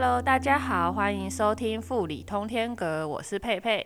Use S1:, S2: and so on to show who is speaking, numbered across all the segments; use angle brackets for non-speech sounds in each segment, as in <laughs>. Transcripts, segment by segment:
S1: Hello，大家好，欢迎收听富里通天阁，我是佩佩。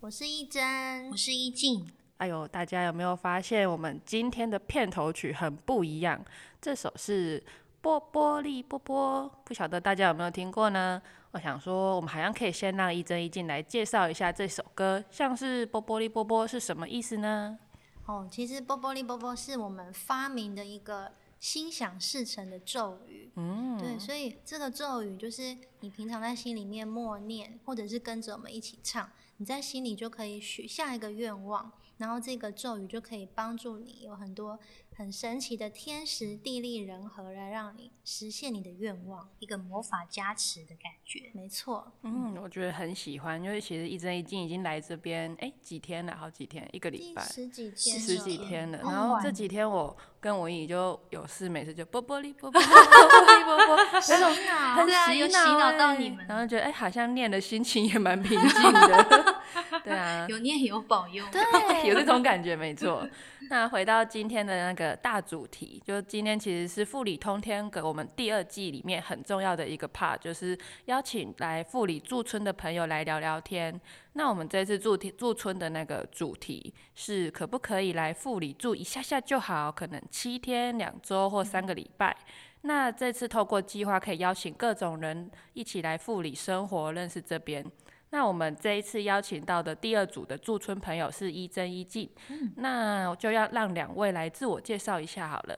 S2: 我是一真，
S3: 我是一静。
S1: 哎呦，大家有没有发现我们今天的片头曲很不一样？这首是波波利波波，不晓得大家有没有听过呢？我想说，我们好像可以先让一真一静来介绍一下这首歌，像是波波利波波是什么意思呢？
S2: 哦，其实波波利波波是我们发明的一个心想事成的咒语。嗯，对，所以这个咒语就是你平常在心里面默念，或者是跟着我们一起唱，你在心里就可以许下一个愿望，然后这个咒语就可以帮助你有很多。很神奇的天时地利人和来让你实现你的愿望，
S3: 一个魔法加持的感觉。
S2: 没错，
S1: 嗯，我觉得很喜欢，因为其实一真一静已经来这边，哎，几天了？好几天，一个礼拜，
S2: 十几天，
S1: 十几天了。然后这几天我跟我姨就有事，没事就波波哩波波，波波哩波波，
S2: 洗脑，
S1: 有
S3: 洗脑到你们。
S1: 然后觉得哎，好像念的心情也蛮平 <laughs> 静的。<laughs> 对啊，<laughs>
S3: 有念有保佑，
S2: 对，<laughs>
S1: 有这种感觉，没错。那回到今天的那个大主题，就今天其实是富里通天阁我们第二季里面很重要的一个 part，就是邀请来富里驻村的朋友来聊聊天。那我们这次驻驻村的那个主题是可不可以来富里住一下下就好，可能七天、两周或三个礼拜。那这次透过计划可以邀请各种人一起来富里生活，认识这边。那我们这一次邀请到的第二组的驻村朋友是一真一静，那就要让两位来自我介绍一下好了。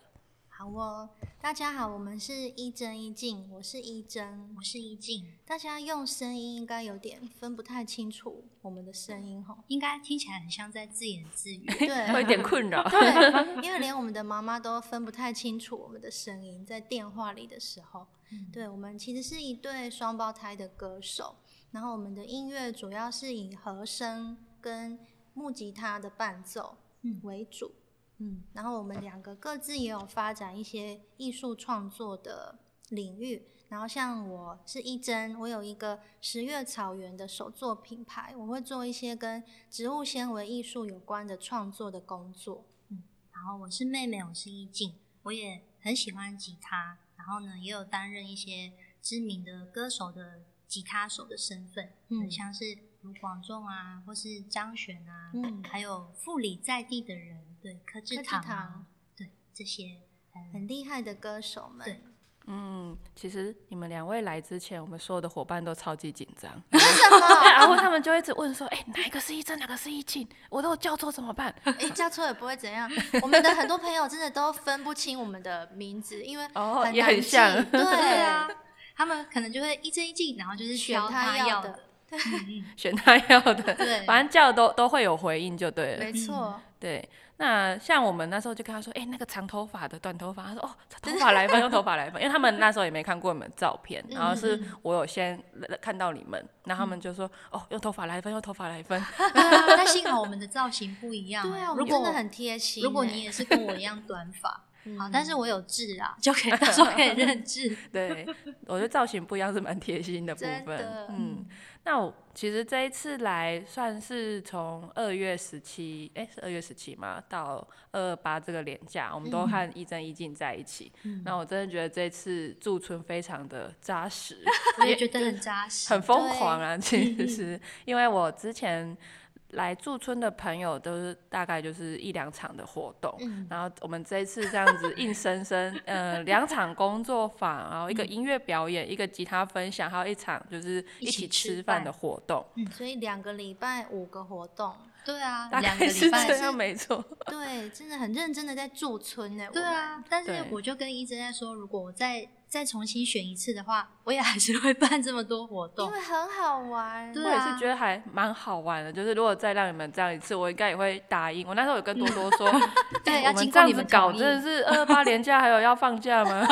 S2: 好哦，大家好，我们是一真一静，我是一真，
S3: 我是一静。
S2: 大家用声音应该有点分不太清楚我们的声音哈，
S3: 应该听起来很像在自言自语，
S2: 对，<laughs>
S1: 会有点困扰。<laughs>
S2: 对，因为连我们的妈妈都分不太清楚我们的声音，在电话里的时候，对我们其实是一对双胞胎的歌手。然后我们的音乐主要是以和声跟木吉他的伴奏为主，嗯，然后我们两个各自也有发展一些艺术创作的领域。然后像我是一真，我有一个十月草原的手作品牌，我会做一些跟植物纤维艺术有关的创作的工作。
S3: 嗯，然后我是妹妹，我是一静，我也很喜欢吉他，然后呢也有担任一些知名的歌手的。吉他手的身份，嗯，像是卢广仲啊，或是张悬啊，嗯，还有富里在地的人，对，柯志堂，对，这些
S2: 很厉害的歌手们，
S3: 对，
S1: 嗯，其实你们两位来之前，我们所有的伙伴都超级紧张，
S2: 为什么？<laughs>
S1: 然后他们就一直问说，哎，哪一个是一真，哪个是一静？我都叫错怎么办？
S2: 哎，叫错也不会怎样。我们的很多朋友真的都分不清我们的名字，因为
S1: 哦，也很像，
S2: 对
S3: 啊。<laughs> <laughs> 他们可能就会一针一进，然后就是
S2: 选
S3: 他
S2: 要的，<laughs>
S1: 选他要的，
S2: 对，
S1: 反正叫都都会有回应就对了，
S2: 没错，
S1: 对。那像我们那时候就跟他说，哎，那个长头发的、短头发，他说哦，头发来分，<laughs> 用头发来分，因为他们那时候也没看过你们照片，然后是我有先看到你们，然后他们就说哦，用头发来分，用头发来分。<laughs>
S3: 但幸好我们的造型不一样，
S2: 对啊，我们真的很贴心，
S3: 如果你也是跟我一样短发。好，但是我有痣啊，就可以 <laughs> 就可以认痣。
S1: 对，我觉得造型不一样是蛮贴心的部分。嗯，那我其实这一次来算是从二月十七，哎，是二月十七吗？到二二八这个年假，我们都和一真一静在一起。那我真的觉得这次驻村非常的扎实，
S3: 我也觉得很扎实，
S1: 很疯狂啊！其实是，因为我之前。来驻村的朋友都是大概就是一两场的活动，然后我们这一次这样子硬生生，呃，两场工作坊，然后一个音乐表演，一个吉他分享，还有一场就是一起吃饭的活动，
S2: 所以两个礼拜五个活动。
S3: 对啊，
S1: 两个礼拜这样没错。
S2: 对，真的很认真的在驻村呢。
S3: 对啊，但是我就跟一直在说，如果我再再重新选一次的话，我也还是会办这么多活动，
S2: 因为很好玩。
S1: 我也是觉得还蛮好玩的，就是如果再让你们这样一次，我应该也会答应。我那时候有跟多多说，<laughs>
S3: 对，
S1: 我们这样子搞真的是 <laughs> 二二八年假还有要放假吗？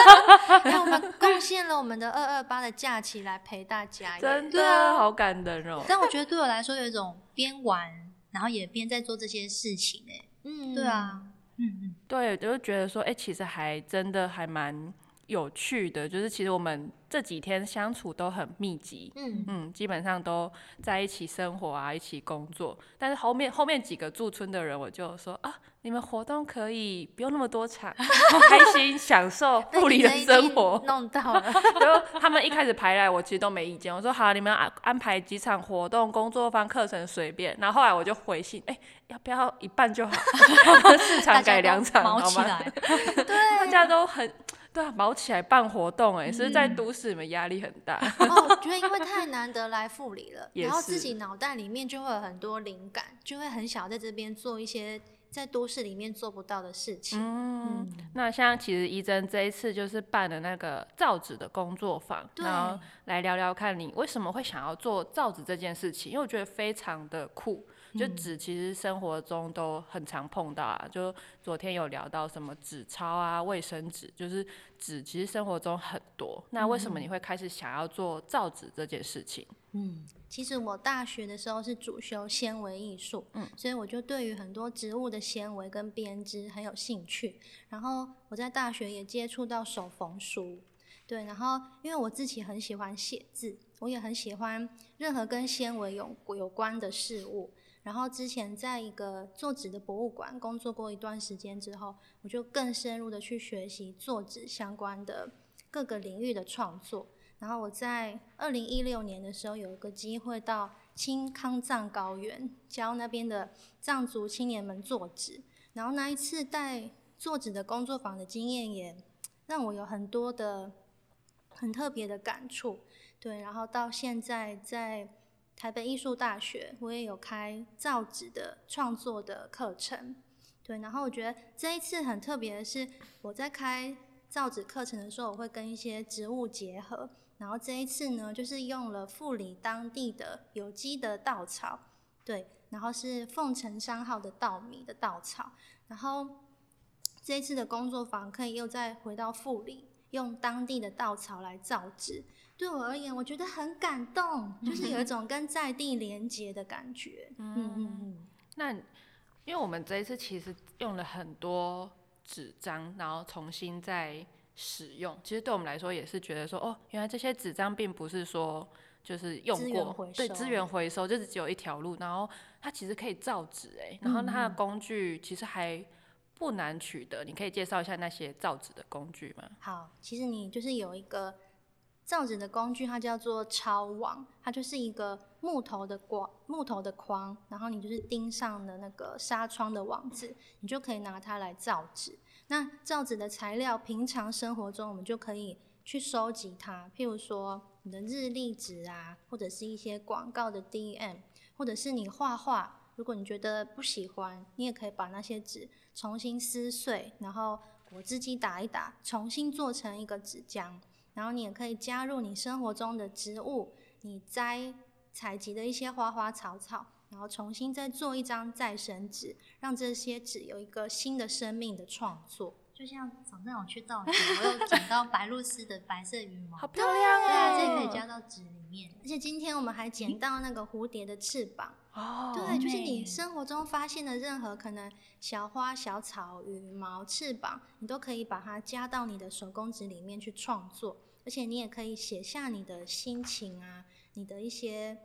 S1: <laughs>
S2: 那我们贡献了我们的二二八的假期来陪大家，
S1: 真的好感人哦。
S3: 但我觉得对我来说有一种边玩。然后也边在做这些事情哎，嗯，对啊，
S1: 嗯嗯，对，就觉得说，哎，其实还真的还蛮有趣的，就是其实我们这几天相处都很密集，嗯嗯，基本上都在一起生活啊，一起工作。但是后面后面几个驻村的人，我就说啊，你们活动可以不用那么多场，<laughs> 开心享受护理的生活。
S2: 弄到了，<laughs>
S1: 然后他们一开始排来，我其实都没意见。我说好，你们安安排几场活动、工作坊、课程随便。然后后来我就回信，哎，要不要一半就好？<laughs> 四场改两场，好吗？
S2: 对，
S1: 大家都很。对啊，忙起来办活动哎，是在都市里面压力很大。
S2: 哦，<laughs> 觉得因为太难得来富里了，<laughs> 然后自己脑袋里面就会有很多灵感，就会很想在这边做一些在都市里面做不到的事情。
S1: 嗯，那像其实怡珍这一次就是办了那个造纸的工作坊，然后来聊聊看你为什么会想要做造纸这件事情，因为我觉得非常的酷。就纸其实生活中都很常碰到啊，就昨天有聊到什么纸钞啊、卫生纸，就是纸其实生活中很多。那为什么你会开始想要做造纸这件事情？
S2: 嗯，其实我大学的时候是主修纤维艺术，嗯，所以我就对于很多植物的纤维跟编织很有兴趣。然后我在大学也接触到手缝书，对，然后因为我自己很喜欢写字，我也很喜欢任何跟纤维有有关的事物。然后之前在一个做纸的博物馆工作过一段时间之后，我就更深入的去学习做纸相关的各个领域的创作。然后我在二零一六年的时候有一个机会到青康藏高原教那边的藏族青年们做纸。然后那一次带做纸的工作坊的经验也让我有很多的很特别的感触。对，然后到现在在。台北艺术大学，我也有开造纸的创作的课程，对。然后我觉得这一次很特别的是，我在开造纸课程的时候，我会跟一些植物结合。然后这一次呢，就是用了富里当地的有机的稻草，对。然后是凤城商号的稻米的稻草。然后这一次的工作坊可以又再回到富里，用当地的稻草来造纸。对我而言，我觉得很感动，就是有一 <laughs> 种跟在地连接的感觉。嗯嗯
S1: 嗯。那因为我们这一次其实用了很多纸张，然后重新再使用，其实对我们来说也是觉得说，哦，原来这些纸张并不是说就是用过，对资源回收就是只有一条路，然后它其实可以造纸哎，然后它的工具其实还不难取得，你可以介绍一下那些造纸的工具吗？
S2: 好，其实你就是有一个。造纸的工具它叫做抄网，它就是一个木头的框，木头的框，然后你就是钉上的那个纱窗的网子，你就可以拿它来造纸。那造纸的材料，平常生活中我们就可以去收集它，譬如说你的日历纸啊，或者是一些广告的 DM，或者是你画画，如果你觉得不喜欢，你也可以把那些纸重新撕碎，然后果汁机打一打，重新做成一个纸浆。然后你也可以加入你生活中的植物，你摘采集的一些花花草草，然后重新再做一张再生纸，让这些纸有一个新的生命的创作。
S3: 就像早上我去稻田，我有 <laughs> 捡到白露丝的白色羽毛，
S1: 好漂亮对
S3: 啊！这可以加到纸里面。
S2: 而且今天我们还捡到那个蝴蝶的翅膀。哦，对，就是你生活中发现的任何可能小花、小草、羽毛、翅膀，你都可以把它加到你的手工纸里面去创作，而且你也可以写下你的心情啊，你的一些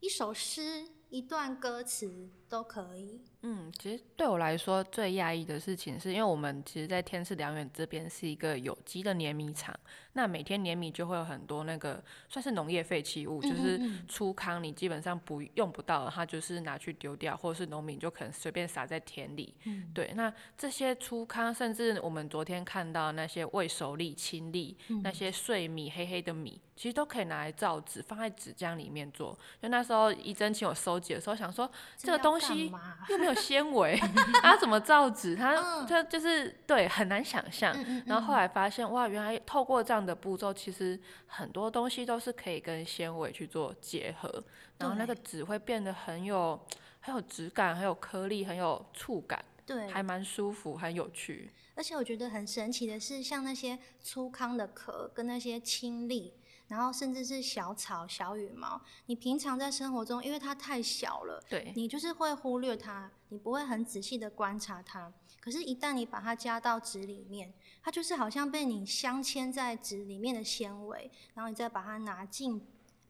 S2: 一首诗、一段歌词都可以。
S1: 嗯，其实对我来说最压抑的事情是，因为我们其实，在天赐良缘这边是一个有机的碾米厂，那每天碾米就会有很多那个算是农业废弃物，就是粗糠，你基本上不用不到，它就是拿去丢掉，或者是农民就可能随便撒在田里。嗯，对，那这些粗糠，甚至我们昨天看到那些未熟粒、青粒，那些碎米、黑黑的米，其实都可以拿来造纸，放在纸浆里面做。就那时候一真请我收集的时候，想说这个东西又没有。<laughs> 纤维，它怎么造纸？它它就是对很难想象。然后后来发现，哇，原来透过这样的步骤，其实很多东西都是可以跟纤维去做结合，然后那个纸会变得很有很有质感，很有颗粒，很有触感，
S2: 对，
S1: 还蛮舒服，很有趣。
S2: 而且我觉得很神奇的是，像那些粗糠的壳跟那些青粒，然后甚至是小草、小羽毛，你平常在生活中，因为它太小了，
S1: 对，
S2: 你就是会忽略它，你不会很仔细的观察它。可是，一旦你把它加到纸里面，它就是好像被你镶嵌在纸里面的纤维，然后你再把它拿近、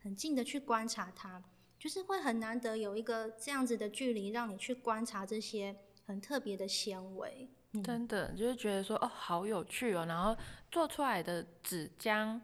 S2: 很近的去观察它，就是会很难得有一个这样子的距离，让你去观察这些很特别的纤维。
S1: 真的就是觉得说，哦，好有趣哦，然后做出来的纸浆。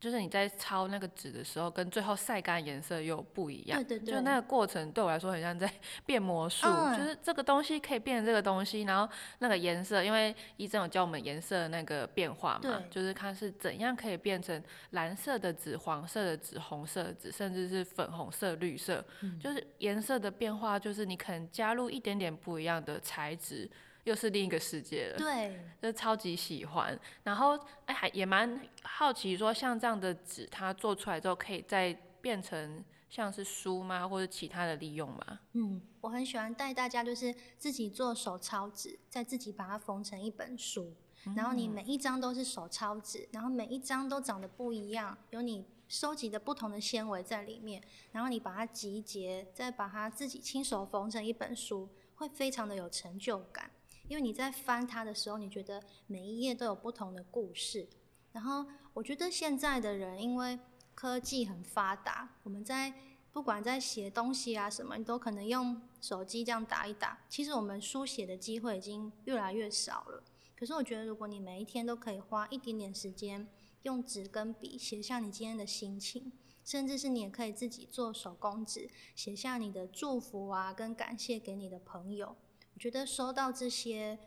S1: 就是你在抄那个纸的时候，跟最后晒干颜色又不一样。
S2: 对对对。
S1: 就那个过程对我来说，很像在 <laughs> 变魔术。就是这个东西可以变成这个东西，然后那个颜色，因为医生有教我们颜色那个变化嘛，就是看是怎样可以变成蓝色的纸、黄色的纸、红色的纸，甚至是粉红色、绿色。就是颜色的变化，就是你可能加入一点点不一样的材质。又是另一个世界了，
S2: 对，
S1: 就超级喜欢。然后，哎，还也蛮好奇，说像这样的纸，它做出来之后，可以再变成像是书吗，或者其他的利用吗？
S2: 嗯，我很喜欢带大家，就是自己做手抄纸，再自己把它缝成一本书。然后你每一张都是手抄纸，然后每一张都长得不一样，有你收集的不同的纤维在里面。然后你把它集结，再把它自己亲手缝成一本书，会非常的有成就感。因为你在翻它的时候，你觉得每一页都有不同的故事。然后我觉得现在的人，因为科技很发达，我们在不管在写东西啊什么，你都可能用手机这样打一打。其实我们书写的机会已经越来越少了。可是我觉得，如果你每一天都可以花一点点时间，用纸跟笔写下你今天的心情，甚至是你也可以自己做手工纸，写下你的祝福啊跟感谢给你的朋友。觉得收到这些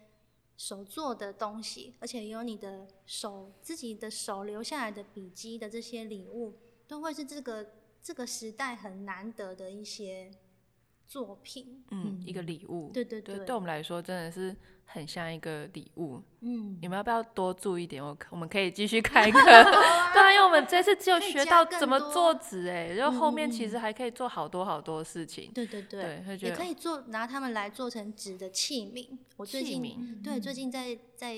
S2: 手做的东西，而且有你的手自己的手留下来的笔记的这些礼物，都会是这个这个时代很难得的一些作品。
S1: 嗯，一个礼物。
S2: 对对对，
S1: 对我们来说真的是。很像一个礼物，
S2: 嗯，
S1: 你们要不要多注意点？我我们可以继续开课，<laughs> 对啊，因为我们这次只有学到怎么做纸，哎，然后后面其实还可以做好多好多事情。
S2: 对对对，
S1: 也
S2: 可以做拿它们来做成纸的器皿。我最近对最近在在。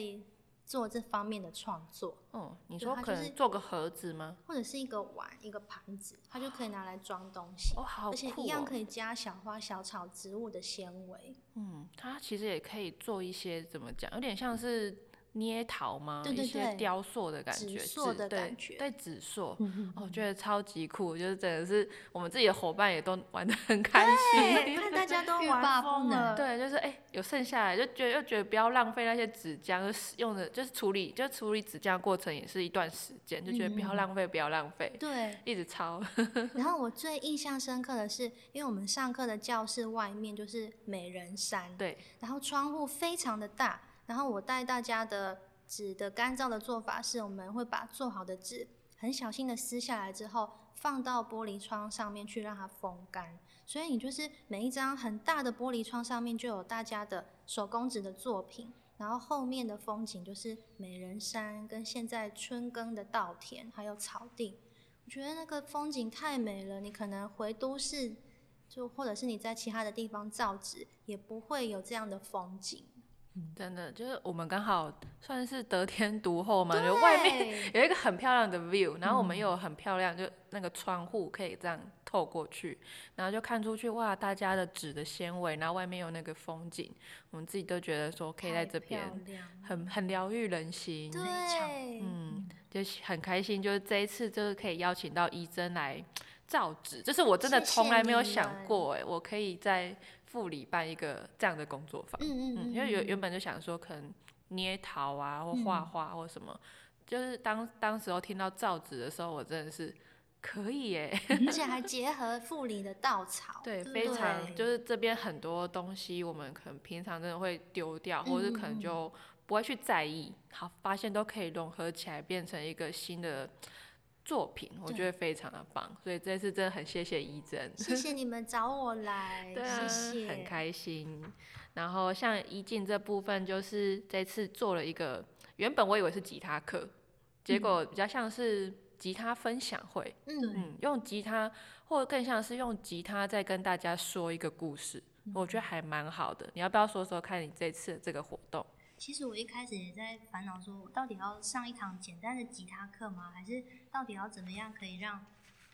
S2: 做这方面的创作，
S1: 哦，你说可能做个盒子吗？
S2: 或者是一个碗、一个盘子，它就可以拿来装东西，
S1: 哦，好
S2: 而且一样可以加小花、小草、植物的纤维。
S1: 嗯，它其实也可以做一些怎么讲，有点像是。捏陶吗？
S2: 一些
S1: 雕塑的感觉，
S2: 纸塑的感觉，
S1: 对纸塑，我觉得超级酷，就是真的是我们自己的伙伴也都玩的很开心，<laughs>
S2: 看大家都玩疯了。
S1: 对，就是哎，有剩下来就觉得又觉得不要浪费那些纸浆，用的就是处理，就处理纸浆过程也是一段时间，就觉得不要浪费，不要浪费。
S2: 对，
S1: 一直抄。<laughs>
S2: 然后我最印象深刻的是，因为我们上课的教室外面就是美人山，
S1: 对，
S2: 然后窗户非常的大。然后我带大家的纸的干燥的做法是，我们会把做好的纸很小心的撕下来之后，放到玻璃窗上面去让它风干。所以你就是每一张很大的玻璃窗上面就有大家的手工纸的作品，然后后面的风景就是美人山跟现在春耕的稻田还有草地。我觉得那个风景太美了，你可能回都市，就或者是你在其他的地方造纸，也不会有这样的风景。
S1: 真的就是我们刚好算是得天独厚嘛，就外面 <laughs> 有一个很漂亮的 view，然后我们又有很漂亮，就那个窗户可以这样透过去，然后就看出去哇，大家的纸的纤维，然后外面有那个风景，我们自己都觉得说可以在这边很很疗愈人心，
S2: 对，
S1: 嗯，就很开心，就是这一次就是可以邀请到伊珍来造纸，就是我真的从来没有想过哎，我可以在。副理办一个这样的工作坊，
S2: 嗯嗯嗯，
S1: 因为原原本就想说可能捏陶啊或画画或什么，就是当当时候听到造纸的时候，我真的是可以耶，<laughs>
S2: 而且还结合副理的稻草，
S1: 对，非常就是这边很多东西我们可能平常真的会丢掉，或者可能就不会去在意，好发现都可以融合起来变成一个新的。作品我觉得非常的棒，所以这次真的很谢谢一珍，
S2: 谢谢你们找我来，<laughs> 谢谢，
S1: 很开心。然后像一静这部分，就是这次做了一个，原本我以为是吉他课，结果比较像是吉他分享会，嗯，用吉他，或者更像是用吉他在跟大家说一个故事，我觉得还蛮好的。你要不要说说看你这次这个活动？
S3: 其实我一开始也在烦恼，说我到底要上一堂简单的吉他课吗？还是到底要怎么样可以让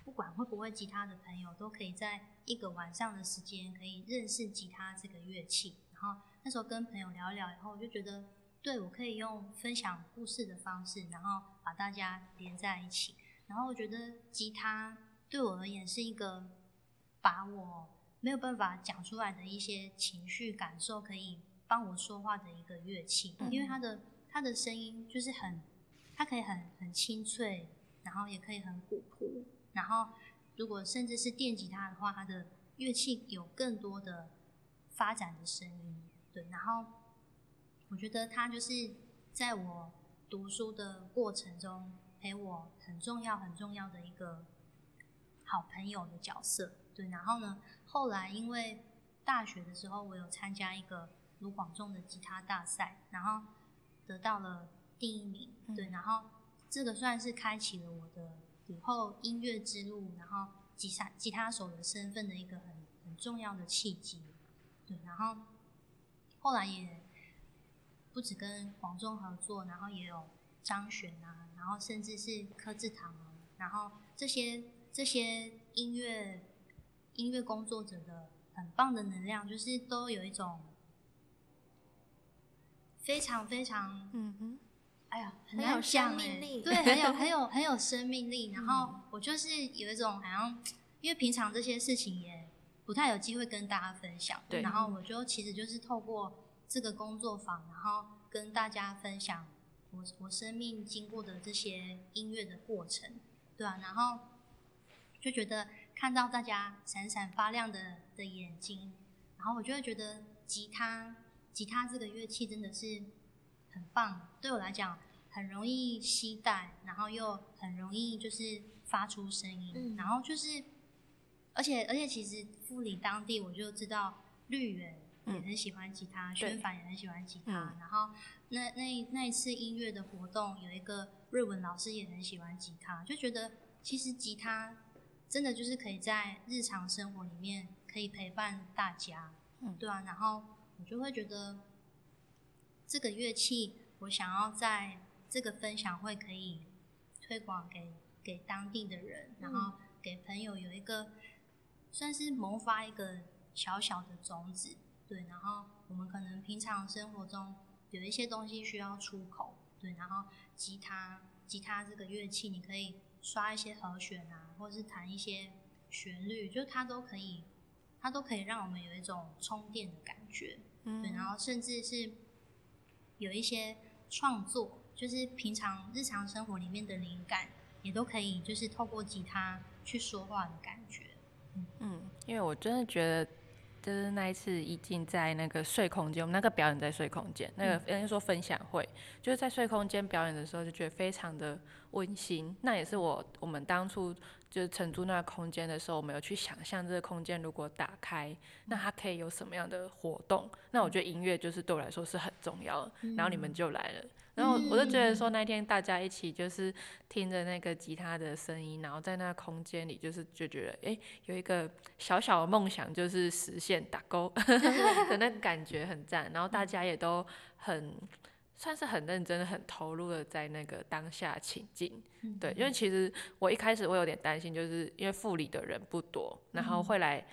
S3: 不管会不会吉他的朋友都可以在一个晚上的时间可以认识吉他这个乐器？然后那时候跟朋友聊一聊以后，我就觉得，对我可以用分享故事的方式，然后把大家连在一起。然后我觉得吉他对我而言是一个把我没有办法讲出来的一些情绪感受可以。帮我说话的一个乐器，因为它的它的声音就是很，它可以很很清脆，然后也可以很古朴，然后如果甚至是电吉他的话，它的乐器有更多的发展的声音，对，然后我觉得它就是在我读书的过程中陪我很重要很重要的一个好朋友的角色，对，然后呢，后来因为大学的时候我有参加一个。卢广仲的吉他大赛，然后得到了第一名，对，然后这个算是开启了我的以后音乐之路，然后吉他吉他手的身份的一个很很重要的契机，对，然后后来也不止跟广仲合作，然后也有张悬啊，然后甚至是柯志堂啊，然后这些这些音乐音乐工作者的很棒的能量，就是都有一种。非常非常，嗯哼，哎呀，很
S2: 有生命力，
S3: 对，很有很有很有生命力。然后我就是有一种好像，因为平常这些事情也不太有机会跟大家分享，
S1: 对。
S3: 然后我就其实就是透过这个工作坊，然后跟大家分享我我生命经过的这些音乐的过程，对啊。然后就觉得看到大家闪闪发亮的的眼睛，然后我就会觉得吉他。吉他这个乐器真的是很棒，对我来讲很容易携带，然后又很容易就是发出声音，然后就是，而且而且其实富里当地我就知道绿园也很喜欢吉他，宣凡也很喜欢吉他，然后那那那一次音乐的活动有一个瑞文老师也很喜欢吉他，就觉得其实吉他真的就是可以在日常生活里面可以陪伴大家，对啊，然后。我就会觉得这个乐器，我想要在这个分享会可以推广给给当地的人，然后给朋友有一个算是萌发一个小小的种子，对，然后我们可能平常生活中有一些东西需要出口，对，然后吉他吉他这个乐器，你可以刷一些和弦啊，或者是弹一些旋律，就它都可以，它都可以让我们有一种充电的感觉。对，然后甚至是有一些创作，就是平常日常生活里面的灵感，也都可以就是透过吉他去说话的感觉。
S1: 嗯，因为我真的觉得，就是那一次一进在那个睡空间，我们那个表演在睡空间，那个人家说分享会，就是在睡空间表演的时候，就觉得非常的温馨。那也是我我们当初。就是承租那个空间的时候，我们有去想象这个空间如果打开，那它可以有什么样的活动？那我觉得音乐就是对我来说是很重要的。然后你们就来了，然后我就觉得说那天大家一起就是听着那个吉他的声音，然后在那个空间里，就是就觉得哎，有一个小小的梦想就是实现打勾 <laughs> 的那个感觉很赞。然后大家也都很。算是很认真、很投入的在那个当下情境，对，因为其实我一开始我有点担心，就是因为副理的人不多，然后会来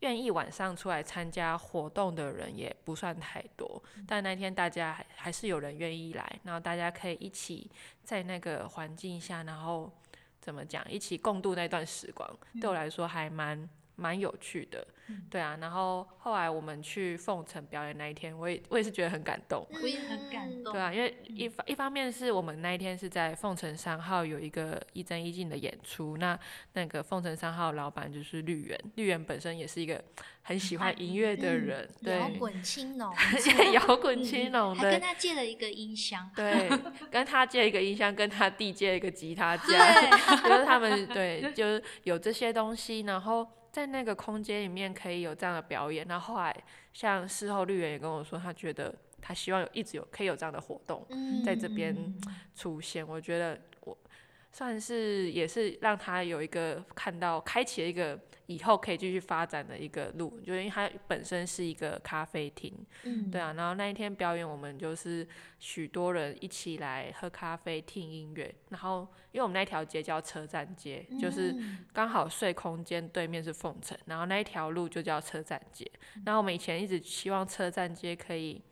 S1: 愿意晚上出来参加活动的人也不算太多，但那天大家还还是有人愿意来，然后大家可以一起在那个环境下，然后怎么讲，一起共度那段时光，对我来说还蛮。蛮有趣的，对啊，然后后来我们去凤城表演那一天，我也我也是觉得很感动，
S3: 我也很感动，
S1: 对啊，因为一方一方面是我们那一天是在凤城三号有一个一真一静的演出，那那个凤城三号老板就是绿源，绿源本身也是一个很喜欢音乐的人，对，
S2: 摇滚青龙，<laughs>
S1: 摇滚青农，
S3: 还跟他借了一个音箱，
S1: 对，跟他借一个音箱，跟他弟借一个吉他架，<laughs> 就是他们对，就是有这些东西，然后。在那个空间里面可以有这样的表演，然后后来像事后绿园也跟我说，他觉得他希望有一直有可以有这样的活动在这边出现。我觉得我算是也是让他有一个看到开启了一个以后可以继续发展的一个路，就因为它本身是一个咖啡厅，
S2: 嗯，
S1: 对啊，然后那一天表演我们就是许多人一起来喝咖啡听音乐，然后因为我们那条街叫车站街，就是
S2: 嗯
S1: 刚好睡空间对面是凤城，然后那一条路就叫车站街。然后我们以前一直希望车站街可以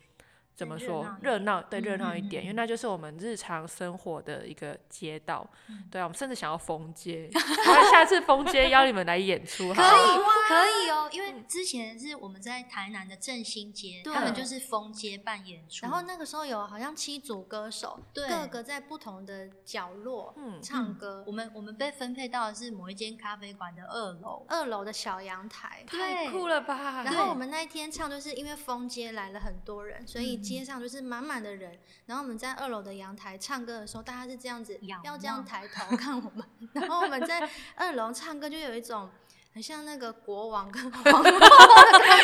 S1: 怎么说热闹，对热
S3: 嗯嗯
S1: 闹一点，因为
S3: 嗯。
S1: 那就是我们日常生活的一个街道。对啊，我们甚至想要封街，<laughs> 那下次封街邀你们来演出好
S3: 可
S1: 了。
S3: 以可以哦，因为之前是我们在台南的振兴街，
S2: 对
S3: 他们就是封街办演出，
S2: 然后那个时候有好像七组歌手，
S3: 对。
S2: 各个在不同的角落
S1: 嗯。
S2: 唱歌。
S3: 我们我们被分配到的是某一间咖啡馆的二楼，
S2: 二楼的小阳台，
S1: 太酷了吧！
S2: 然后我们那一天唱，就是因为封街来了很多人，所以街上就是满满的人。然后我们在二楼的阳台唱歌的时候，大家是这样子，要这样抬头看我们。<laughs> 然后我们在二楼唱歌，就有一种很像那个国王跟皇后的感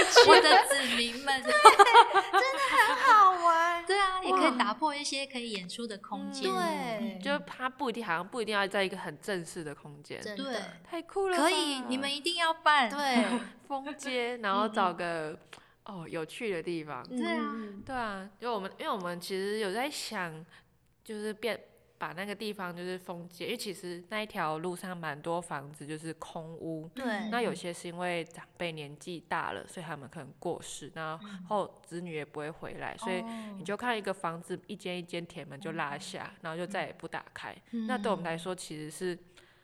S2: 觉，
S3: 我的子民们，
S2: 很好玩。
S3: 对啊，也可以打破一些可以演出的空间，
S2: 对，
S1: 就它不一定，好像不一定要在一个很正式的空间，
S3: 对
S2: 真的，
S1: 太酷了。
S3: 可以，你们一定要办，
S2: 对，<laughs>
S1: 封街，然后找个哦有趣的地方。
S3: 对啊
S2: 嗯
S1: 对啊，因为我们因为我们其实有在想，就是变把那个地方就是封街，因为其实那一条路上蛮多房子就是空屋。
S2: 对，
S1: 那有些是因为长辈年纪大了，所以他们可能过世，然后子女也不会回来，所以
S2: 哦
S1: 你就看一个房子一间一间铁门就拉下，然后就再也不打开。
S2: 嗯
S1: 那对我们来说其实是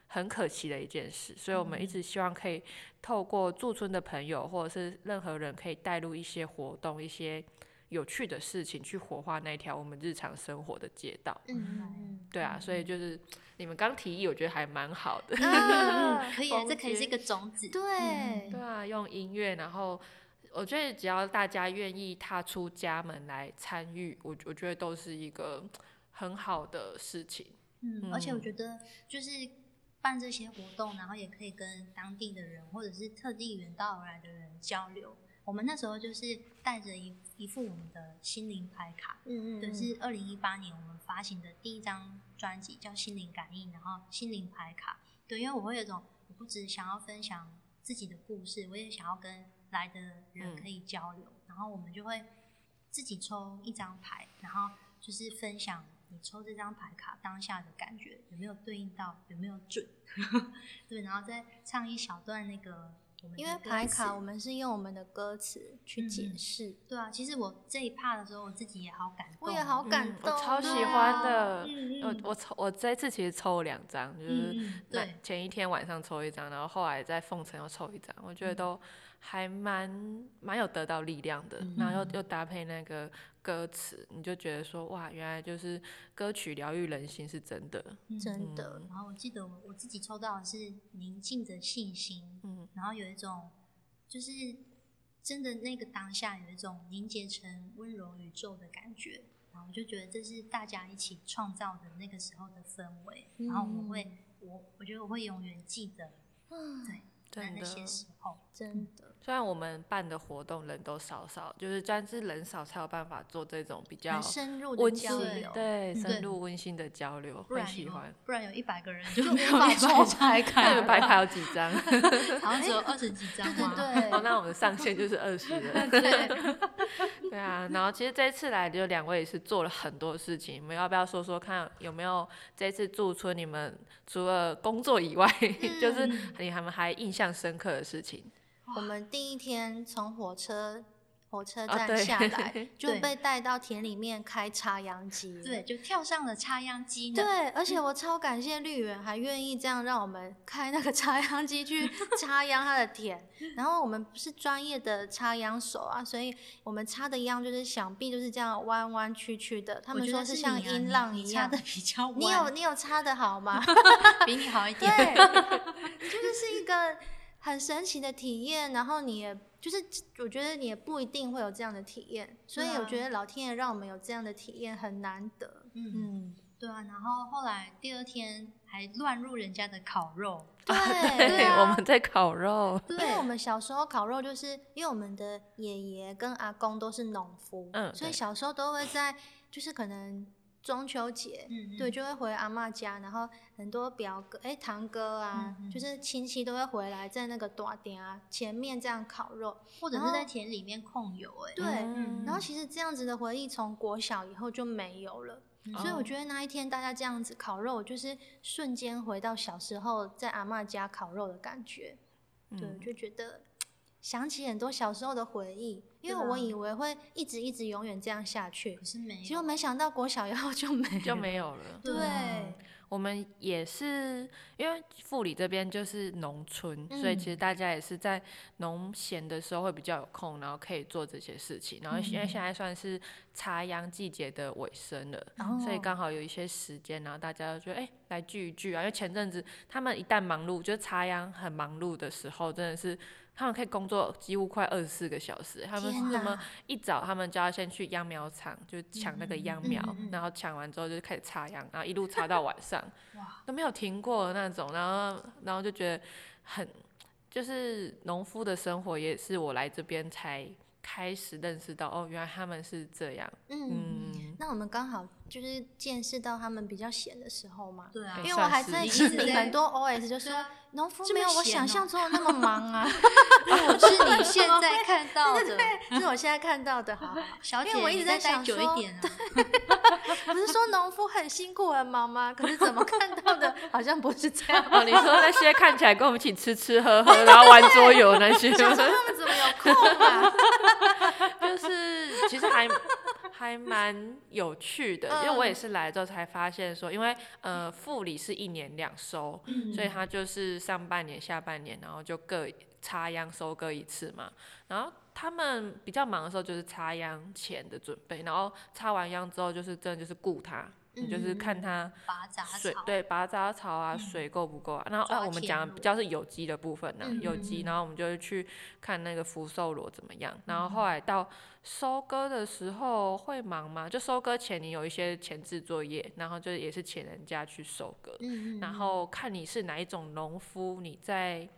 S1: 很可惜的一件事，所以我们一直希望可以透过驻村的朋友或者是任何人，可以带入一些活动、一些有趣的事情，去活化那条我们日常生活的街道。
S2: 嗯
S1: 对啊，所以就是你们刚提议，我觉得还蛮好的。<laughs>
S3: 可以，这可以是一个种子，
S2: 对
S1: 对啊，用音乐，然后我觉得只要大家愿意踏出家门来参与，我我觉得都是一个很好的事情。
S3: 嗯，而且我
S1: 嗯
S3: 觉得就是办这些活动，然后也可以跟当地的人或者是特地远道而来的人交流。我们那时候就是带着一一副我们的心灵牌卡，
S2: 嗯嗯，
S3: 对，是二零一八年我们发行的第一张专辑，叫《心灵感应》，然后心灵牌卡。对，因为我会有一种，我不只想要分享自己的故事，我也想要跟来的人
S1: 嗯
S3: 可以交流，然后我们就会自己抽一张牌，然后就是分享你抽这张牌卡当下的感觉有没有对应到，有没有准，<laughs> 对，然后再唱一小段那个我们
S2: 因为牌卡我们是用我们的歌词去解
S3: 嗯
S2: 释，
S3: 对啊，其实我这一趴的时候，我自己也好感动哦，
S2: 我也好感
S1: 嗯
S2: 动，
S1: 我超喜
S2: 对
S1: 欢
S2: 啊
S1: 的。
S3: 嗯
S1: 我我抽我这次其实抽了两张，就是
S3: 对。
S1: 前一天晚上抽一张，然后后来在凤城又抽一张，我觉得都还蛮蛮有得到力量的。然后又又搭配那个歌词，你就觉得说哇，原来就是歌曲疗愈人心是真的。
S3: 嗯
S2: 真的，
S3: 然后我记得我我自己抽到的是宁静的信心，
S1: 嗯，
S3: 然后有一种就是真的那个当下有一种凝结成温柔宇宙的感觉，然后我就觉得这是大家一起创造的那个时候的氛围，然后我会我我觉得我会永远记得
S2: 嗯
S3: 对在。那些时候，
S2: 真的，
S1: 虽然我们办的活动人都少少，就是但是人少才有办法做这种比较
S2: 深入的
S1: 温馨
S2: 交流，
S1: 对
S3: 对
S1: 深入温馨的交流，
S3: 不然有
S1: 会喜欢。
S3: 不然有一百个人就
S2: 就
S3: 没有
S2: 无法抽
S3: 拆
S1: 那
S3: 开
S1: 白卡有 <laughs> 几张？<laughs>
S3: 好像只有二十几张
S2: 对
S3: 嘛，
S2: 对
S1: 哦，
S2: 对，
S1: 那我们上限就是二十人。<laughs>
S3: 对，
S1: 对啊，然后其实这一次来就两位也是做了很多事情，你们要不要说说看有没有这次驻村你们除了工作以外，就是你们还印象深刻的事情？
S2: 我们第一天从火车火车站下来，<laughs> 就被带到田里面开插秧机。
S3: 对，就跳上了插秧机呢。
S2: 对，而且我超感谢绿园，还愿意这样让我们开那个插秧机去 <laughs> 插秧他的田。然后我们不是专业的插秧手啊，所以我们插的秧就是想必就是这样弯弯曲曲的。他们说像
S3: 你啊
S2: 音浪一样
S3: 的。比较
S2: 你有你有插的好吗？<laughs>
S3: 比你好一点。
S2: 对，就是是一个很神奇的体验，然后你也就是我觉得你也不一定会有这样的体验，所以我觉得老天爷让我们有这样的体验很难得。
S3: 嗯，
S2: 嗯，
S3: 对啊。然后后来第二天还乱入人家的烤肉，
S2: 对
S1: 对，<laughs>
S2: 对啊
S1: 我们在烤肉。
S2: 因为我们小时候烤肉，就是因为我们的爷爷跟阿公都是农夫，所以小时候都会在，就是可能中秋节，
S3: 嗯
S2: 对，就会回阿妈家，然后很多表哥、哎堂哥啊，就是亲戚都会回来，在那个大店啊前面这样烤肉。
S3: 或者是在田里面控油哎、
S2: 对，
S1: 嗯
S2: 然后其实这样子的回忆从国小以后就没有了。所以我觉得那一天大家这样子烤肉，就是瞬间回到小时候在阿妈家烤肉的感觉。对，
S1: 嗯
S2: 就觉得想起很多小时候的回忆，因为我以为会一直一直永远这样下去
S3: 可，是没有，
S2: 结果没想到国小以后就没
S1: 就没有了。
S3: 对
S1: 我们也是因为富里这边就是农村，所以其实大家也是在农闲的时候会比较有空，然后可以做这些事情。然后因为现在算是插秧季节的尾声了，所以
S2: 哦
S1: 刚好有一些时间，然后大家就觉得哎、来聚一聚啊。因为前阵子他们一旦忙碌，就是插秧很忙碌的时候，真的是。他们可以工作几乎快二十四个小时，他们是什么一早他们就要先去秧苗场，就抢那个秧苗，然后抢完之后就开始插秧，然后一路插到晚上，<laughs> 都没有停过那种，然后然后就觉得很，就是农夫的生活也是我来这边才开始认识到，哦，原来他们是这样，
S2: 嗯，
S1: 嗯，
S2: 那我们刚好就是见识到他们比较闲的时候嘛。
S3: 对啊，
S1: 哎
S2: 因为我还在
S1: 算是
S2: 心里很多 OS，就说农夫没有我想象中的那么忙啊，<laughs>
S3: 我是你 <laughs> 现在看到的，
S2: 这 <laughs> 是我现在看到的，好好。
S3: 小姐，
S2: 因为我一直在想说
S3: 久一点啊。
S2: 不是说农夫很辛苦很忙吗？可是怎么看到的好像不是这样。
S1: 哦，你说那些看起来跟我们一起吃吃喝喝，然后玩桌游那些，
S2: 他们怎么有空啊？
S1: 就是其实还还蛮有趣的，因为我也
S2: 嗯
S1: 是来之后才发现说，因为呃副理是一年两收，所以他就是上半年、下半年，然后就各插秧收割一次嘛。然后他们比较忙的时候就是插秧前的准备，然后插完秧之后就是真的就是顾它，你就是看它水对拔杂草啊，水够不够啊？然后
S3: 抓
S1: 啊，我们讲的比较是有机的部分呢、
S2: 嗯
S1: 有机，然后我们就会去看那个福寿螺怎么样。然后
S3: 嗯
S1: 后来到收割的时候会忙吗？就收割前你有一些前置作业，然后就也是请人家去收割，
S2: 嗯
S1: 然后看你是哪一种农夫，你在。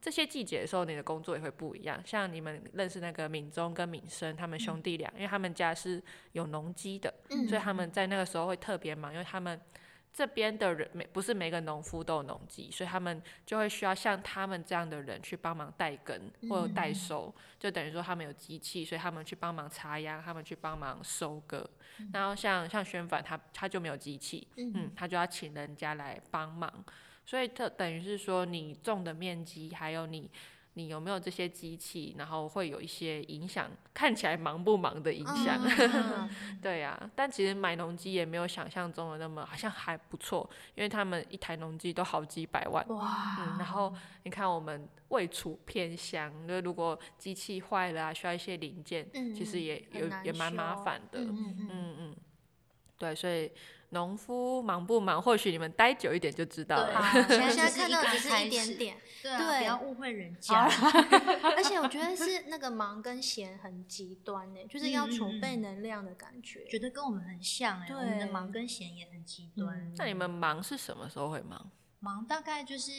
S1: 这些季节的时候，你的工作也会不一样。像你们认识那个敏中跟敏生，他们兄弟俩，因为他们家是有农机的，
S2: 嗯。
S1: 所以他们在那个时候会特别忙，因为他们这边的人每不是每个农夫都有农机，所以他们就会需要像他们这样的人去帮忙代耕或者代收，就等于说他们有机器，所以他们去帮忙插秧，他们去帮忙收割。然后像像宣凡他他就没有机器，嗯，他就要请人家来帮忙，所以特等于是说你种的面积还有你。你有没有这些机器，然后会有一些影响，看起来忙不忙的影响。<laughs>
S2: 嗯 <laughs>
S1: 对呀、但其实买农机也没有想象中的那么，好像还不错，因为他们一台农机都好几百万。
S2: 哇，
S1: 嗯，然后你看我们位处偏乡，就如果机器坏了啊，需要一些零件，
S2: 嗯
S1: 其实也有也蛮麻烦的。
S2: 嗯嗯，
S1: 对，所以农夫忙不忙，或许你们待久一点就知道了。<laughs>
S2: 好，现在看到只是一点点，
S3: 对不要误会人家。<laughs>
S2: 而且我觉得是那个忙跟闲很极端呢，就是要储备能量的感觉。
S3: 觉得跟我们很像哎、我们的忙跟闲也很极端。
S2: 嗯
S1: 那你们忙是什么时候会忙？
S3: 忙大概就是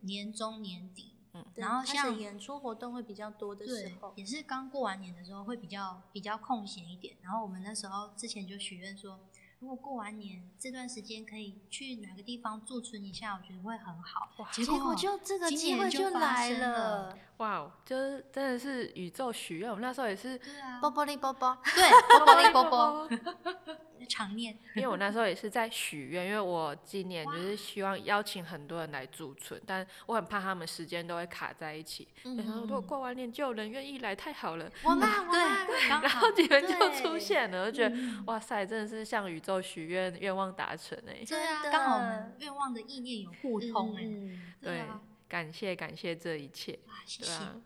S3: 年中年底，
S2: 对
S3: 然后像
S2: 演出活动会比较多的时候，，
S3: 也是刚过完年的时候会比较比较空闲一点。然后我们那时候之前就许愿说，如果过完年这段时间可以去哪个地方驻村一下，我觉得会很好。结
S2: 结果就这个
S3: 今
S2: 机会
S3: 年就
S2: 来
S3: 了，
S1: 哇哦，就是真的是宇宙许愿。我们那时候也是
S3: 对啊，
S2: 波波利波波，
S3: 对，<laughs> 波波利波波，常念。<laughs>
S1: 因为我那时候也是在许愿，因为我今年就是希望邀请很多人来驻村，但我很怕他们时间都会卡在一起。然后如果过完年就有人愿意来，太好了。
S2: 我们我们
S3: 对，
S1: 然
S3: 好
S1: 后你们就出现了，我就觉得哇塞，真的是向宇宙许愿，愿望达成哎。
S3: 对啊，
S2: 真的。
S3: 刚好我们愿望的意念有互通哎、
S2: 嗯
S1: 对
S3: 啊，
S1: 感谢感谢这一切，
S3: 哇，谢谢。
S1: 对啊。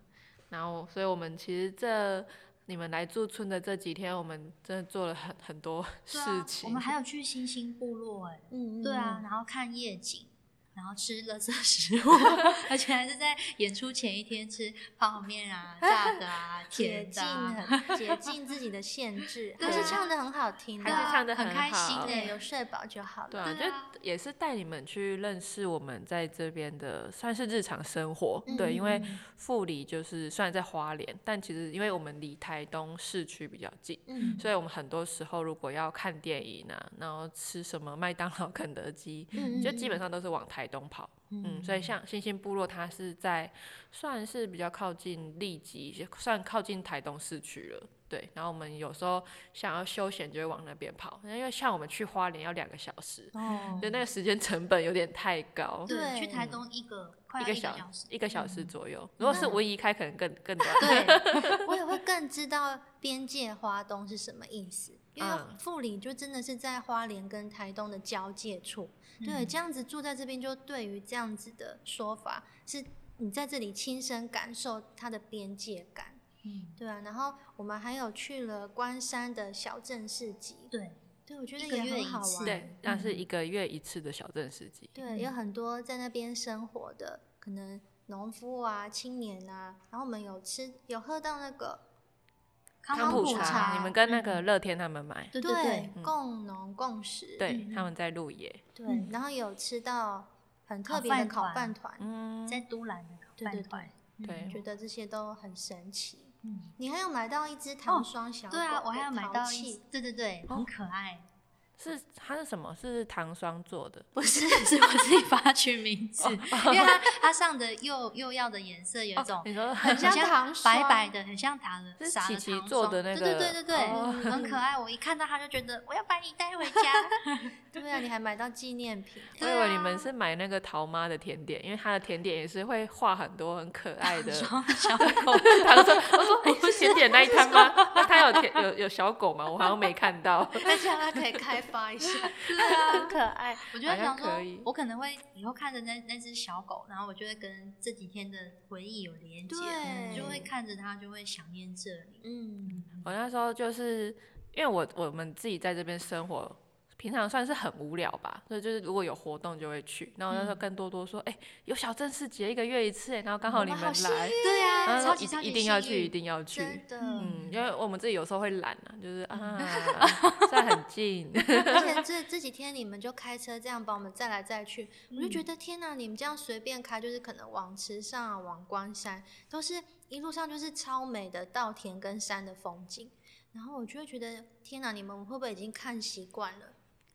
S1: 然后，所以我们其实这你们来驻村的这几天，我们真的做了很很多事情。
S3: 我们还有去星星部落哎、
S2: 嗯，
S3: 对啊，然后看夜景，然后吃垃圾食物，<laughs> 而且还是在演出前一天吃泡面啊、炸的啊、
S2: 解 <laughs> 禁
S3: 甜的啊。
S2: 很解禁自己的限制，<laughs>
S3: 对啊
S2: 还是唱的很好听的，
S1: 还是唱的
S3: 很开心
S2: 对，
S3: 哎，
S2: 有睡饱就好了。
S3: 对啊
S1: 就也是带你们去认识我们在这边的算是日常生活。对，因为
S2: 嗯
S1: 富里就是虽然在花莲，但其实因为我们离台东市区比较近，
S2: 嗯
S1: 所以我们很多时候如果要看电影啊，然后吃什么麦当劳、肯德基，
S2: 嗯
S1: 就基本上都是往台东跑。嗯，所以像星星部落，它是在算是比较靠近利基，算靠近台东市区了。对，然后我们有时候想要休闲，就会往那边跑，因为像我们去花莲要两个小时，
S2: 哦
S1: 就那个时间成本有点太高，
S3: 对，
S2: 对
S3: 去台东一个快
S1: 一个小
S3: 一个小时，
S1: 一个小时左右。如果是唯一开，可能更更短。
S3: 对，<laughs>
S2: 我也会 <laughs> 更知道边界花东是什么意思，因为
S1: 嗯
S2: 富里就真的是在花莲跟台东的交界处。对，
S3: 嗯
S2: 这样子住在这边，就对于这样子的说法，是你在这里亲身感受它的边界感。
S3: 嗯，
S2: 对啊，然后我们还有去了关山的小镇市集，
S3: 对，
S2: 对我觉得也很好玩。
S1: 对，那是一个月一次的小镇市集。
S2: 对，有很多在那边生活的，可能农夫啊、青年啊，然后我们有吃有喝到那个
S3: 康
S1: 康普
S2: 普茶
S1: 你们跟那个乐天他们买，
S3: 对对对，
S2: 共农共食，
S1: 对，
S3: 嗯
S1: 他们在鹿野。
S2: 对，
S3: 嗯
S2: 然后有吃到很特别的烤
S3: 饭团，
S1: 嗯，
S3: 在都兰的烤
S2: 对对
S3: 饭团，
S1: 对
S2: 觉得这些都很神奇。
S3: 嗯，
S2: 你还有买到一只糖霜小狗、
S3: 对啊，我还有买到一，，对对对，很可爱。
S1: 是它是什么？是糖霜做的。<laughs>
S3: 不是，是我自己帮它取名字，因为它它上的釉釉药的颜色有一种
S1: 哦你说
S2: 很像糖霜
S3: 白白的，很像糖的
S1: 是琪琪
S3: 糖霜
S1: 做的那
S3: 对对
S1: 个
S3: 对对对，
S1: 哦
S3: 很可爱。我一看到它就觉得我要把你带回家。<laughs>
S2: 对啊，你还买到纪念品，
S1: 我以为你们是买那个桃妈的甜点，因为它的甜点也是会画很多很可爱的
S3: 双 <laughs> 小狗，
S1: 糖霜。我说，哎、是甜点那一摊吗？那它有甜有有小狗吗？我好像没看到。
S2: 那这样它可以开发一下，对啊很可爱。<laughs>
S3: 我就
S1: 好像
S3: 在想说我可能会以后看着那那只小狗，然后我就会跟这几天的回忆有连接，
S2: 对
S3: 就会看着它，就会想念这里。
S2: 嗯，
S1: 我那时候就是因为我我们自己在这边生活，平常算是很无聊吧，所以就是如果有活动就会去。然后那时候跟多多说，哎、有小镇市集，一个月一次，然后刚好你们来，
S3: 对呀、
S1: 然后说
S3: 超级超级
S1: 一一定要去，一定要去。嗯，因为我们自己有时候会懒啊，就是 <laughs> 啊，虽然很近，<laughs>
S2: 而且 <laughs> 这这几天你们就开车这样把我们载来载去，我就
S3: 嗯
S2: 觉得天哪，你们这样随便开，就是可能往池上啊、往关山，都是一路上就是超美的稻田跟山的风景。然后我就会觉得天哪，你们会不会已经看习惯了？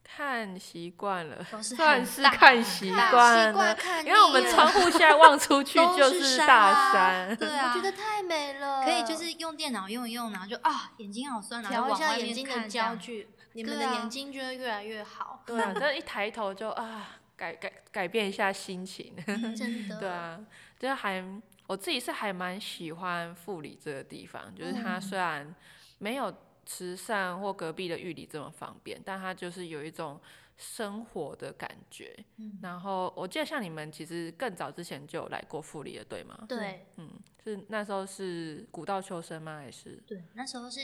S1: 看习惯了，算是看习惯了，因为我们窗户现在望出去就是大
S3: 啊
S1: 山，
S3: 对啊，
S2: 我觉得太美了，
S3: 可以就是用电脑用一用，然后就啊眼睛好酸，然后
S2: 调一下
S3: 就往外
S2: 眼睛的焦距，你们的眼睛就会越来越好。<laughs>
S1: 对啊，这一抬头就啊，改改改变一下心情，
S2: 真的，<laughs>
S1: 对啊，就是还我自己是还蛮喜欢富里这个地方，就是它
S2: 嗯。
S1: 虽然没有慈善或隔壁的玉里这么方便，但它就是有一种生活的感觉。
S3: 嗯
S1: 然后我记得像你们其实更早之前就有来过富里的，对吗？
S2: 对，
S1: 嗯，是那时候是古道秋生吗？还是？
S3: 对，那时候是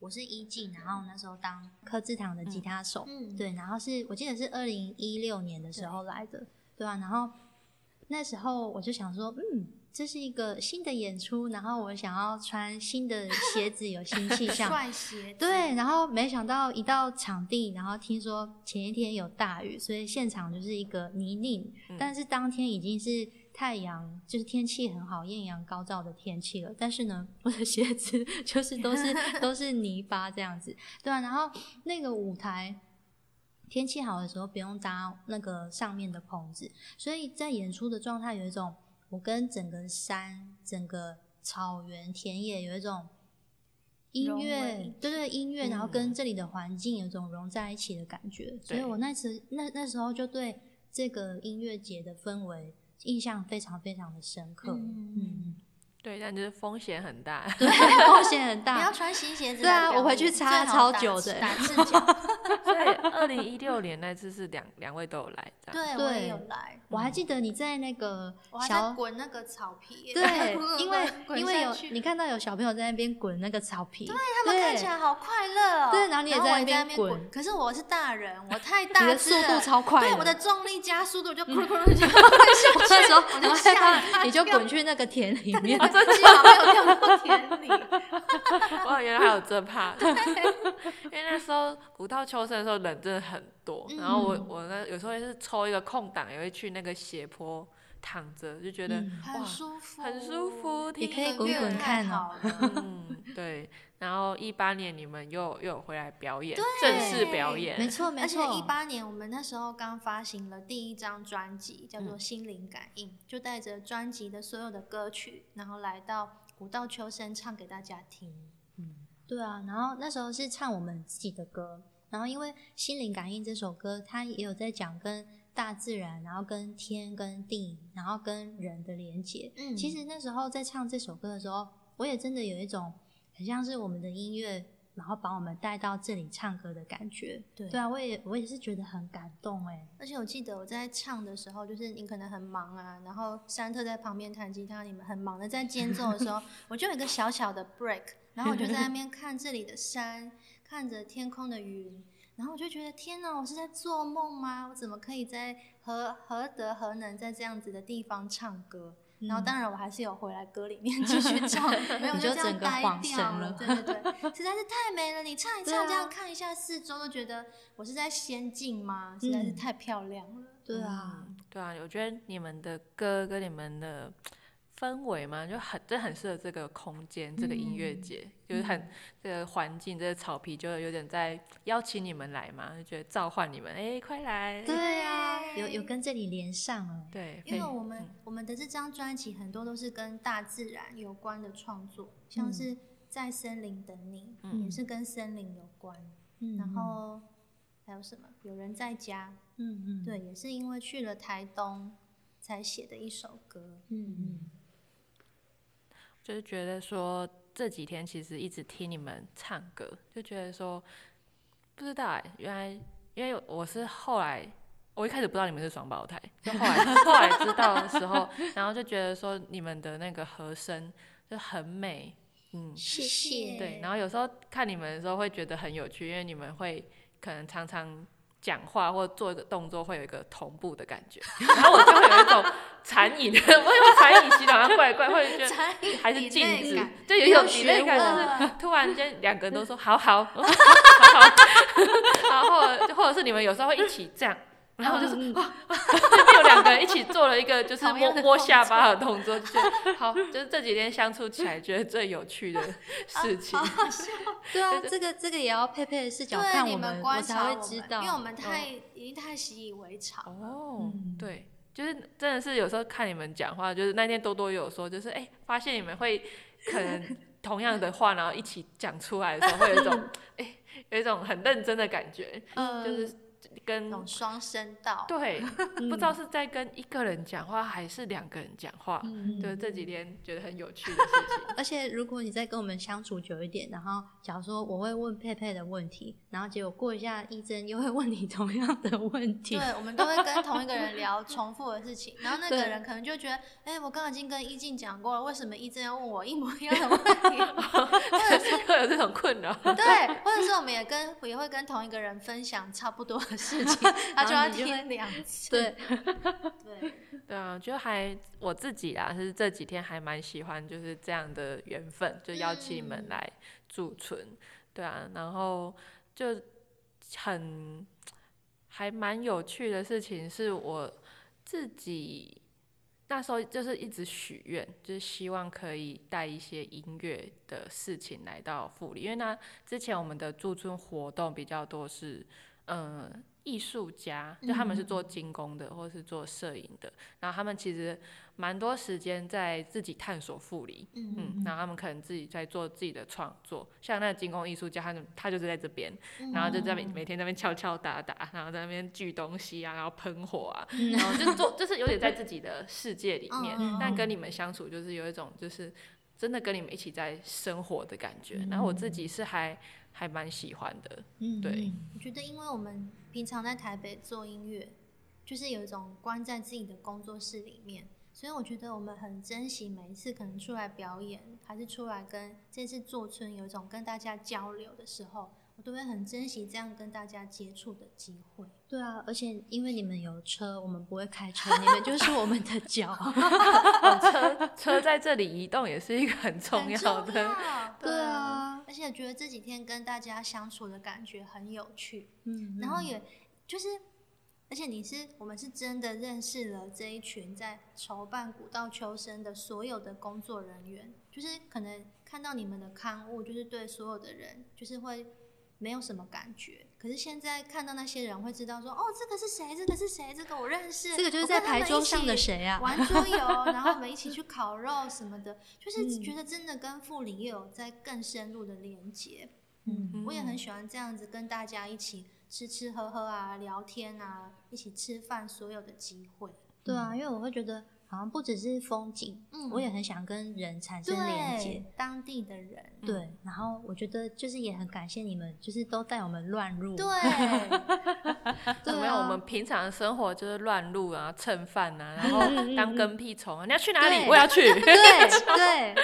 S3: 我是一季，然后那时候当柯志堂的吉他手，
S2: 嗯，
S3: 对，然后是我记得是二零一六年的时候来的，对啊，然后那时候我就想说，嗯，这是一个新的演出，然后我想要穿新的鞋子，有新气象，<laughs>
S2: 帅鞋，
S3: 对，然后没想到一到场地，然后听说前一天有大雨，所以现场就是一个泥泞，
S1: 嗯
S3: 但是当天已经是太阳，就是天气很好、艳阳高照的天气了。但是呢，我的鞋子 <laughs> 就是都是 <laughs> 都是泥巴这样子，对啊。然后那个舞台天气好的时候不用搭那个上面的棚子，所以在演出的状态有一种我跟整个山、整个草原、田野有一种。音乐，对对，音乐，然后
S1: 嗯
S3: 跟这里的环境有一种融在一起的感觉，所以我那时那那时候就对这个音乐节的氛围印象非常非常的深刻。
S2: 嗯
S3: 嗯，
S1: 对，但就是风险很大。
S3: 对，<laughs> 风险很
S2: 大。你
S3: 要。
S2: 穿新鞋子
S3: 对啊我回去擦超久的
S2: 打赤脚。<laughs>
S1: 所以二零一六年那次是两两位都有来。
S2: 对，我也有来，
S3: 我还记得你在那个
S2: 我还在
S3: 小
S2: 滚那个草皮，
S3: 对，因为 <laughs> 因为有你看到有小朋友在那边滚那个草皮，对
S2: 他们看起来好快乐哦。
S3: 对然后你也在那边滚
S2: 可是我是大人，我太
S3: 你
S2: 大
S3: 的速度超快
S2: 对，
S3: 的
S2: 我的重力加速度就
S3: 嗯
S2: 咕噜咕噜就
S3: 我那时候
S2: 我就吓，
S3: 你就滚去那个田里面
S2: 我。幸好没有掉到田里。
S1: 哇，原来还有这怕，<laughs> 因为那时候古道秋生的时候人真的很多，然后我
S3: 嗯
S1: 我那有时候也是抽一个空档，也会去那个斜坡躺着，就觉得、
S3: 嗯
S2: 很
S1: 哇
S2: 舒服，
S1: 很舒服，
S3: 也
S1: 听
S3: 可以滚滚
S2: 音乐太
S3: 看哦
S1: 嗯，对。然后一八年你们又又有回来表演，正式表演，
S3: 没错没
S2: 而且
S3: 错，
S2: 一八年我们那时候刚发行了第一张专辑，叫
S3: 嗯。
S2: 做《心灵感应》，就带着专辑的所有的歌曲，然后来到古道秋声唱给大家听。
S3: 对啊，然后那时候是唱我们自己的歌，然后因为《心灵感应》这首歌，它也有在讲跟大自然，然后跟天、跟地，然后跟人的连接。
S2: 嗯。
S3: 其实那时候在唱这首歌的时候，我也真的有一种很像是我们的音乐，然后把我们带到这里唱歌的感觉。
S2: 对
S3: 对啊，我也我也是觉得很感动哎。
S2: 而且我记得我在唱的时候，就是你可能很忙啊，然后山特在旁边弹吉他，你们很忙的在间奏的时候，<laughs> 我就有一个小小的 break，然后我就在那边看这里的山，看着天空的云，然后我就觉得天哪，我是在做梦吗？我怎么可以在何何德何能在这样子的地方唱歌？然后当然我还是有回来歌里面继续唱，<laughs> 没有
S3: 你
S2: 就
S3: 就整个
S2: 这样呆掉
S3: 了
S2: 对对对，<laughs> 实在是太美了！你唱一唱，这样看一下四周，都觉得我是在仙境吗？实在是
S3: 嗯
S2: 太漂亮了。
S3: 对啊，
S1: 嗯对啊，我觉得你们的歌跟你们的氛围嘛，就很这很适合这个空间，这个音乐
S3: 嗯
S1: 节，就是很这个环境，这个草皮就有点在邀请你们来嘛，就觉得召唤你们，哎、快来，
S3: 对啊，有有跟这里连上了。
S1: 对，
S2: 因为我们、我们的这张专辑很多都是跟大自然有关的创作，像
S3: 嗯
S2: 是在森林等你，
S1: 嗯
S2: 也是跟森林有关。
S3: 嗯
S2: 然后还有什么？有人在家，
S3: 嗯嗯，
S2: 对，也是因为去了台东才写的一首歌。
S3: 嗯嗯。
S1: 就是觉得说这几天其实一直听你们唱歌，就觉得说不知道哎、原来因为我是后来我一开始不知道你们是双胞胎，就后来后来知道的时候，然后就觉得说你们的那个和声就很美，嗯，
S3: 谢
S2: 谢。
S1: 对，然后有时候看你们的时候会觉得很有趣，因为你们会可能常常讲话或做一个动作会有一个同步的感觉，<laughs> 然后我就会有一种残影，<laughs> 我用残影洗澡，然后怪怪，会觉得 <laughs>
S2: 才
S1: 还是静止
S2: 感，
S1: 就有一种感，
S3: 学我
S1: 就是突然间两个人都说好好好好，然后或者是你们有时候会一起这样。然后就是
S3: 嗯。
S1: 哇，<laughs> 就有两个人一起做了一个就是摸摸下巴的动作，就觉得好，就是这几天相处起来觉得最有趣的事情。<laughs>
S3: 对啊，这个这个也要佩佩的视角
S2: 对
S3: 看我
S2: 你们
S3: 我才
S2: 观察
S3: 会知道，
S2: 因为我们
S3: 嗯。
S2: 太、已经太习以为常。了。
S1: 哦，
S3: 嗯。
S1: 对，就是真的是有时候看你们讲话，就是那天多多有说，就是哎、发现你们会可能同样的话，然后一起讲出来的时候，会有一种 <laughs> 哎、有一种很认真的感觉，
S2: 嗯。
S1: 就是跟
S2: 那种双声道，
S1: 对，不知道是在跟一个人讲话还是两个人讲话，
S3: 嗯
S1: 就是这几天觉得很有趣的事情。<laughs>
S3: 而且如果你再跟我们相处久一点，然后假如说我会问佩佩的问题，然后结果过一下一真又会问你同样的问题，
S2: 对，我们都会跟同一个人聊重复的事情，然后那个人可能就觉得，哎、我刚刚已经跟一静讲过了，为什么一静要问我一模一样的问题？<laughs> 或者是
S1: 会有这种困扰。
S2: 对，或者是我们也跟也会跟同一个人分享差不多的事情，他就要
S3: 然后就会
S2: 听两次。
S3: 对，
S2: 对，<laughs>
S1: 对啊，就还我自己啦，是这几天还蛮喜欢就是这样的缘分，就邀请你们
S2: 嗯
S1: 来驻村，对啊，然后就很还蛮有趣的事情是我自己那时候就是一直许愿，就是希望可以带一些音乐的事情来到富里，因为那之前我们的驻村活动比较多是，嗯、艺术家，就他们是做精工的，或是做摄影的，然后他们其实蛮多时间在自己探索富里，
S2: 嗯
S1: 嗯，然后他们可能自己在做自己的创作，像那个精工艺术家，他们他就是在这边，
S2: 嗯。
S1: 然后就在每每天在那边敲敲打打，然后在那边锯东西啊，然后喷火啊，
S3: 嗯。
S1: 然后就做 <laughs> 就是有点在自己的世界里面，
S2: 嗯
S1: 但跟你们相处就是有一种就是真的跟你们一起在生活的感觉，然后我自己是还还蛮喜欢的，
S3: 嗯
S1: 对，
S2: 我觉得，因为我们平常在台北做音乐，就是有一种关在自己的工作室里面，所以我觉得我们很珍惜每一次可能出来表演，还是出来跟这次做春有一种跟大家交流的时候。我都会很珍惜这样跟大家接触的机会。<laughs>
S3: 对啊，而且因为你们有车，我们不会开车，你们就是我们的脚。<laughs>
S1: 车车在这里移动也是一个很重要的。
S2: 对啊，而且觉得这几天跟大家相处的感觉很有趣。嗯，然后也就是，而且你是我们是真的认识了这一群在筹办古道秋生的所有的工作人员，就是可能看到你们的刊物，就是对所有的人，就是会。没有什么感觉，可是现在看到那些人会知道说，哦，这个是谁？这个是谁？这个我认识。
S3: 这个就是在牌桌上的谁啊？
S2: 玩桌游，然后我们一起去 <laughs> 烤肉什么的，就是觉得真的跟富林又有在更深入的连接。嗯，我也很喜欢这样子跟大家一起吃吃喝喝啊，聊天啊，一起吃饭所有的机会。
S3: 对啊，因为我会觉得。好像不只是风景，嗯，我也很想跟人产生连接，
S2: 当地的人，
S3: 对。然后我觉得就是也很感谢你们，就是都带我们乱入，<laughs>
S2: 对，
S1: 没有我们平常的生活就是乱入啊，蹭饭啊，然后当跟屁虫啊，你要去哪里？我要去，<laughs>
S3: 对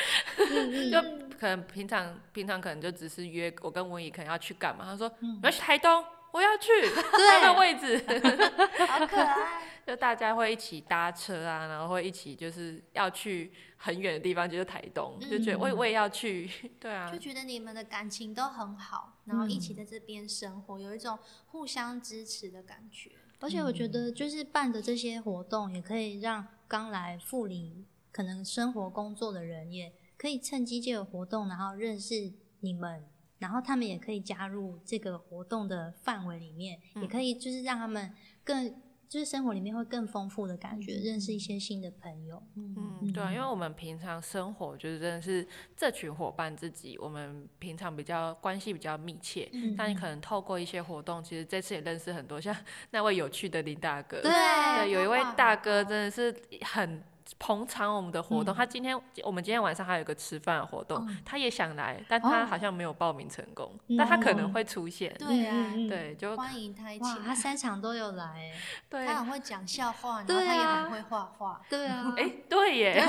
S1: 对，<laughs> 就可能平常平常可能就只是约我跟文怡可能要去干嘛，他说我要去台东。我要去他的位置，<laughs>
S2: 好可爱。<laughs>
S1: 就大家会一起搭车啊，然后会一起就是要去很远的地方，就是台东，就觉得我我也要去，<laughs> 对啊，
S2: 就觉得你们的感情都很好，然后一起在这边生活，有一种互相支持的感觉。
S3: 而且我觉得，就是办的这些活动，也可以让刚来富里可能生活工作的人，也可以趁机这个活动，然后认识你们。然后他们也可以加入这个活动的范围里面，也可以就是让他们更就是生活里面会更丰富的感觉，认识一些新的朋友。
S1: 嗯，对啊，因为我们平常生活就是真的是这群伙伴自己，我们平常比较关系比较密切。嗯，但你可能透过一些活动，其实这次也认识很多像 <laughs> 那位有趣的林大哥。
S2: 对，
S1: 有一位大哥真的是很。捧场我们的活动，他今天我们今天晚上还有一个吃饭的活动，他也想来，但他好像没有报名成功，但他可能会出现。
S2: 对啊，
S1: 对，就
S2: 欢迎他一起。
S3: 他三场都有来，
S1: 对，
S2: 他很会讲笑话，然后他也很会画画。
S3: 对啊，<laughs>
S1: 哎，对耶，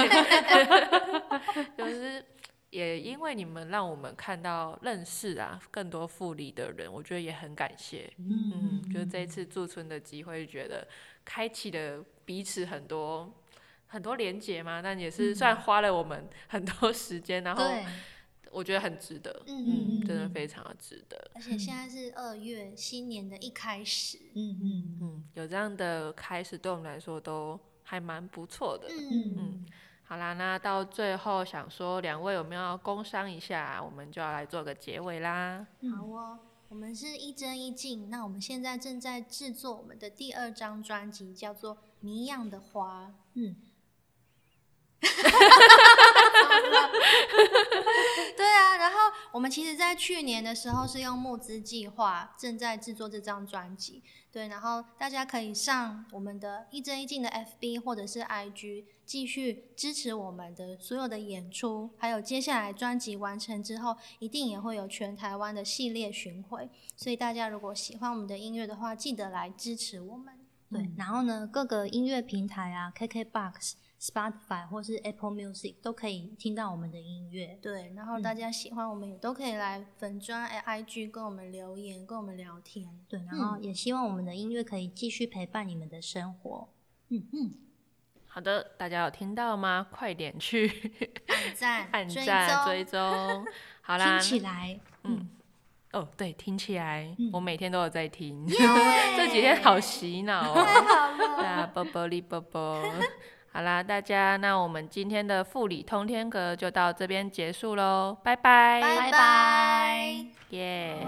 S1: 就是也因为你们让我们看到认识啊更多富里的人，我觉得也很感谢。嗯，就是这一次驻村的机会，觉得开启了彼此很多。很多连接嘛，但也是算花了我们很多时间，然后我觉得很值得，嗯，真的非常的值得。
S2: 而且现在是二月，新年的一开始，
S1: 嗯嗯嗯，有这样的开始，对我们来说都还蛮不错的。嗯嗯，好啦，那到最后想说，两位有没有要工商一下？我们就要来做个结尾啦。
S2: 好哦，我们是一真一静，那我们现在正在制作我们的第二张专辑，叫做《谜样的花》。嗯。<laughs> 对啊，然后我们其实，在去年的时候是用募资计划正在制作这张专辑。对，然后大家可以上我们的一真一静的 FB 或者是 IG，继续支持我们的所有的演出，还有接下来专辑完成之后，一定也会有全台湾的系列巡回。所以大家如果喜欢我们的音乐的话，记得来支持我们。
S3: 对，然后呢，各个音乐平台啊，KKBOX。Spotify 或是 Apple Music 都可以听到我们的音乐。
S2: 对，然后大家喜欢我们也都可以来粉专 IG 跟我们留言，跟我们聊天。
S3: 对，然后也希望我们的音乐可以继续陪伴你们的生活。
S1: 嗯嗯，好的，大家有听到吗？<laughs> 快点去
S2: 按赞、
S1: 按赞、追踪。<laughs> 好啦，
S3: 听起来，嗯，
S1: 哦，对，听起来，我每天都有在听，<laughs> 这几天好洗脑哦。
S2: 太好了，对
S1: 啊，啵啵哩啵啵。好啦，大家，那我们今天的富里通天阁就到这边结束喽，拜拜，
S2: 拜拜，
S1: 耶。